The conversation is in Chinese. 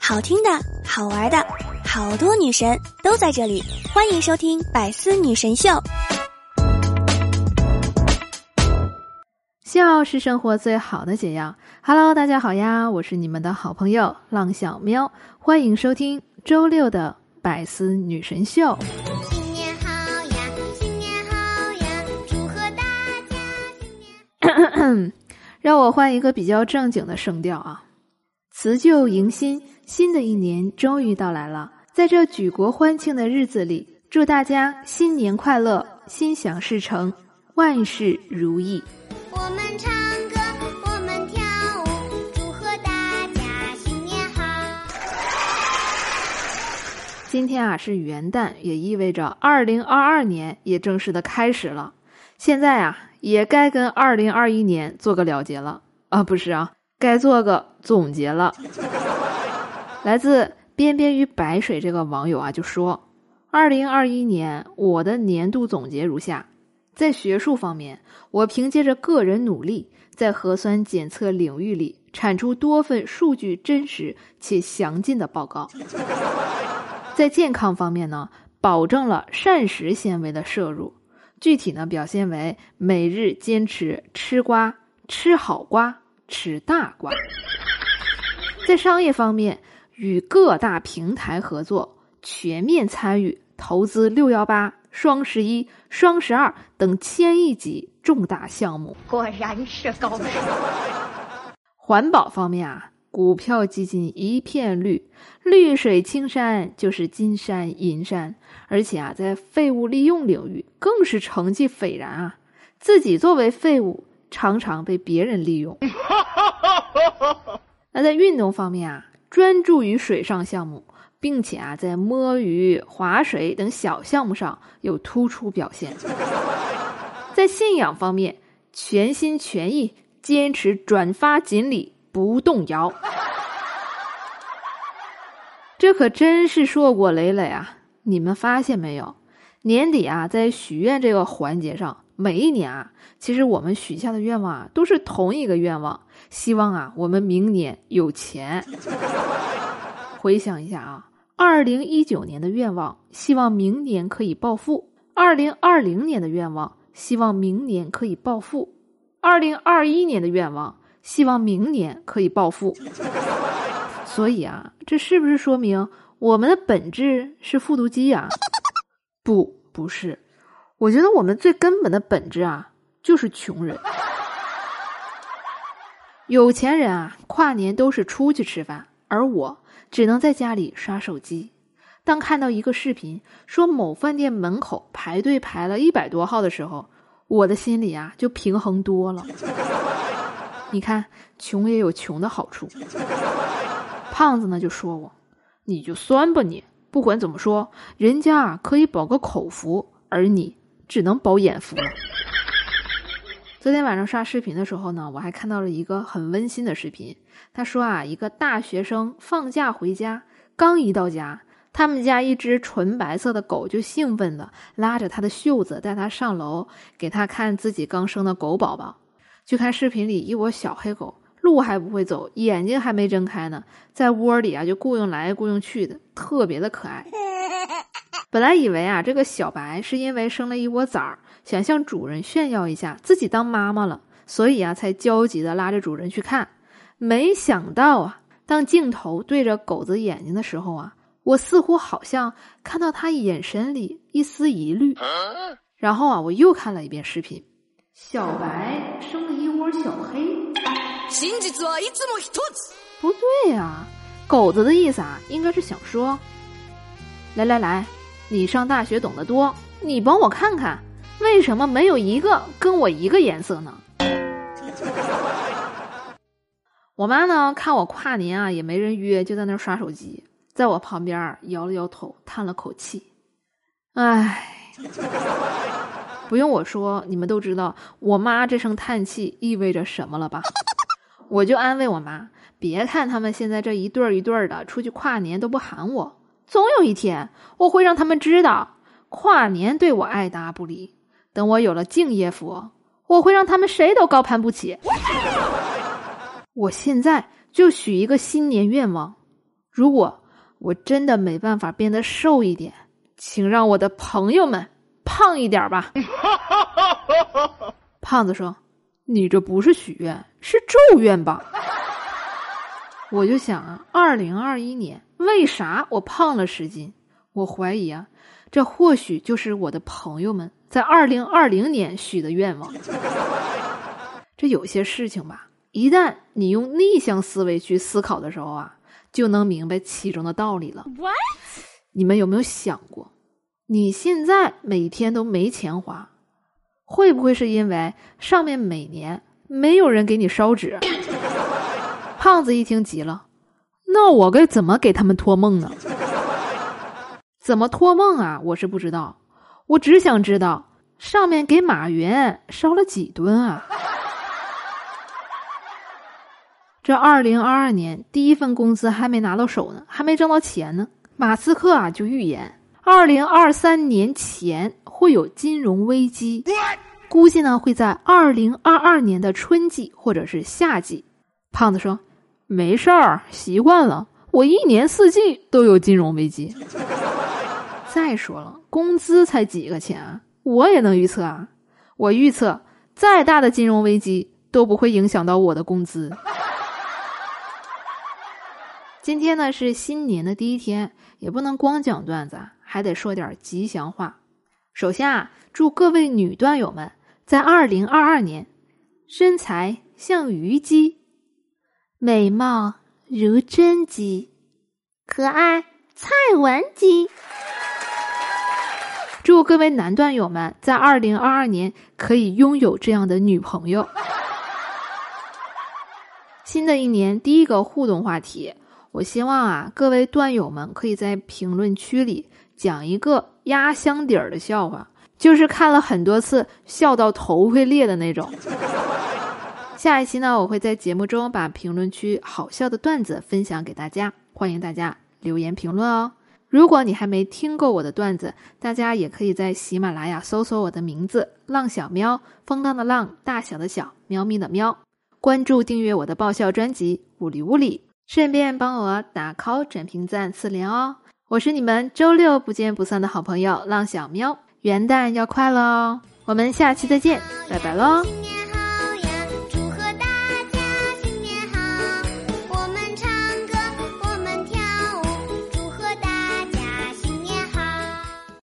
好听的，好玩的，好多女神都在这里，欢迎收听《百思女神秀》。笑是生活最好的解药。Hello，大家好呀，我是你们的好朋友浪小喵，欢迎收听周六的《百思女神秀》。新年好呀，新年好呀，祝贺大家新年。让我换一个比较正经的声调啊！辞旧迎新，新的一年终于到来了。在这举国欢庆的日子里，祝大家新年快乐，心想事成，万事如意。我们唱歌，我们跳舞，祝贺大家新年好。今天啊是元旦，也意味着二零二二年也正式的开始了。现在啊，也该跟二零二一年做个了结了啊，不是啊，该做个总结了。来自边边与白水这个网友啊就说：“二零二一年我的年度总结如下。”在学术方面，我凭借着个人努力，在核酸检测领域里产出多份数据真实且详尽的报告。在健康方面呢，保证了膳食纤维的摄入，具体呢表现为每日坚持吃瓜、吃好瓜、吃大瓜。在商业方面，与各大平台合作，全面参与投资六幺八。双十一、双十二等千亿级重大项目，果然是高手。环保方面啊，股票基金一片绿，绿水青山就是金山银山，而且啊，在废物利用领域更是成绩斐然啊。自己作为废物，常常被别人利用。那在运动方面啊，专注于水上项目。并且啊，在摸鱼、划水等小项目上有突出表现。在信仰方面，全心全意坚持转发锦鲤不动摇。这可真是硕果累累啊！你们发现没有？年底啊，在许愿这个环节上，每一年啊，其实我们许下的愿望啊，都是同一个愿望，希望啊，我们明年有钱。回想一下啊。二零一九年的愿望，希望明年可以暴富；二零二零年的愿望，希望明年可以暴富；二零二一年的愿望，希望明年可以暴富。所以啊，这是不是说明我们的本质是复读机啊？不，不是。我觉得我们最根本的本质啊，就是穷人。有钱人啊，跨年都是出去吃饭，而我。只能在家里刷手机。当看到一个视频说某饭店门口排队排了一百多号的时候，我的心里啊就平衡多了。你看，穷也有穷的好处。胖子呢就说我：“你就酸吧你，不管怎么说，人家啊可以保个口福，而你只能保眼福了。”昨天晚上刷视频的时候呢，我还看到了一个很温馨的视频。他说啊，一个大学生放假回家，刚一到家，他们家一只纯白色的狗就兴奋的拉着他的袖子，带他上楼，给他看自己刚生的狗宝宝。就看视频里一窝小黑狗，路还不会走，眼睛还没睁开呢，在窝里啊就雇佣来雇佣去的，特别的可爱。本来以为啊，这个小白是因为生了一窝崽儿。想向主人炫耀一下自己当妈妈了，所以啊，才焦急的拉着主人去看。没想到啊，当镜头对着狗子眼睛的时候啊，我似乎好像看到他眼神里一丝疑虑。然后啊，我又看了一遍视频，小白生了一窝小黑。不对呀，狗子的意思啊，应该是想说：来来来，你上大学懂得多，你帮我看看。为什么没有一个跟我一个颜色呢？我妈呢？看我跨年啊，也没人约，就在那刷手机，在我旁边摇了摇头，叹了口气：“唉。”不用我说，你们都知道我妈这声叹气意味着什么了吧？我就安慰我妈：“别看他们现在这一对儿一对儿的出去跨年都不喊我，总有一天我会让他们知道，跨年对我爱答不理。”等我有了敬业福，我会让他们谁都高攀不起。我现在就许一个新年愿望：如果我真的没办法变得瘦一点，请让我的朋友们胖一点吧。胖子说：“你这不是许愿，是咒怨吧？” 我就想啊，二零二一年为啥我胖了十斤？我怀疑啊，这或许就是我的朋友们在二零二零年许的愿望。这有些事情吧，一旦你用逆向思维去思考的时候啊，就能明白其中的道理了。What？你们有没有想过，你现在每天都没钱花，会不会是因为上面每年没有人给你烧纸？胖子一听急了，那我该怎么给他们托梦呢？怎么托梦啊？我是不知道，我只想知道上面给马云烧了几吨啊！这二零二二年第一份工资还没拿到手呢，还没挣到钱呢。马斯克啊就预言，二零二三年前会有金融危机，估计呢会在二零二二年的春季或者是夏季。胖子说：“没事儿，习惯了，我一年四季都有金融危机。再说了，工资才几个钱啊，我也能预测啊！我预测，再大的金融危机都不会影响到我的工资。”今天呢是新年的第一天，也不能光讲段子，还得说点吉祥话。首先啊，祝各位女段友们在二零二二年身材像虞姬，美貌如甄姬，可爱蔡文姬。祝各位男段友们在二零二二年可以拥有这样的女朋友。新的一年第一个互动话题。我希望啊，各位段友们可以在评论区里讲一个压箱底儿的笑话，就是看了很多次笑到头会裂的那种。下一期呢，我会在节目中把评论区好笑的段子分享给大家，欢迎大家留言评论哦。如果你还没听过我的段子，大家也可以在喜马拉雅搜索我的名字“浪小喵”，风浪的浪，大小的小，喵咪的喵，关注订阅我的爆笑专辑《物理物理》。顺便帮我打 call、转评赞、四连哦！我是你们周六不见不散的好朋友浪小喵，元旦要快乐哦！我们下期再见，拜拜喽！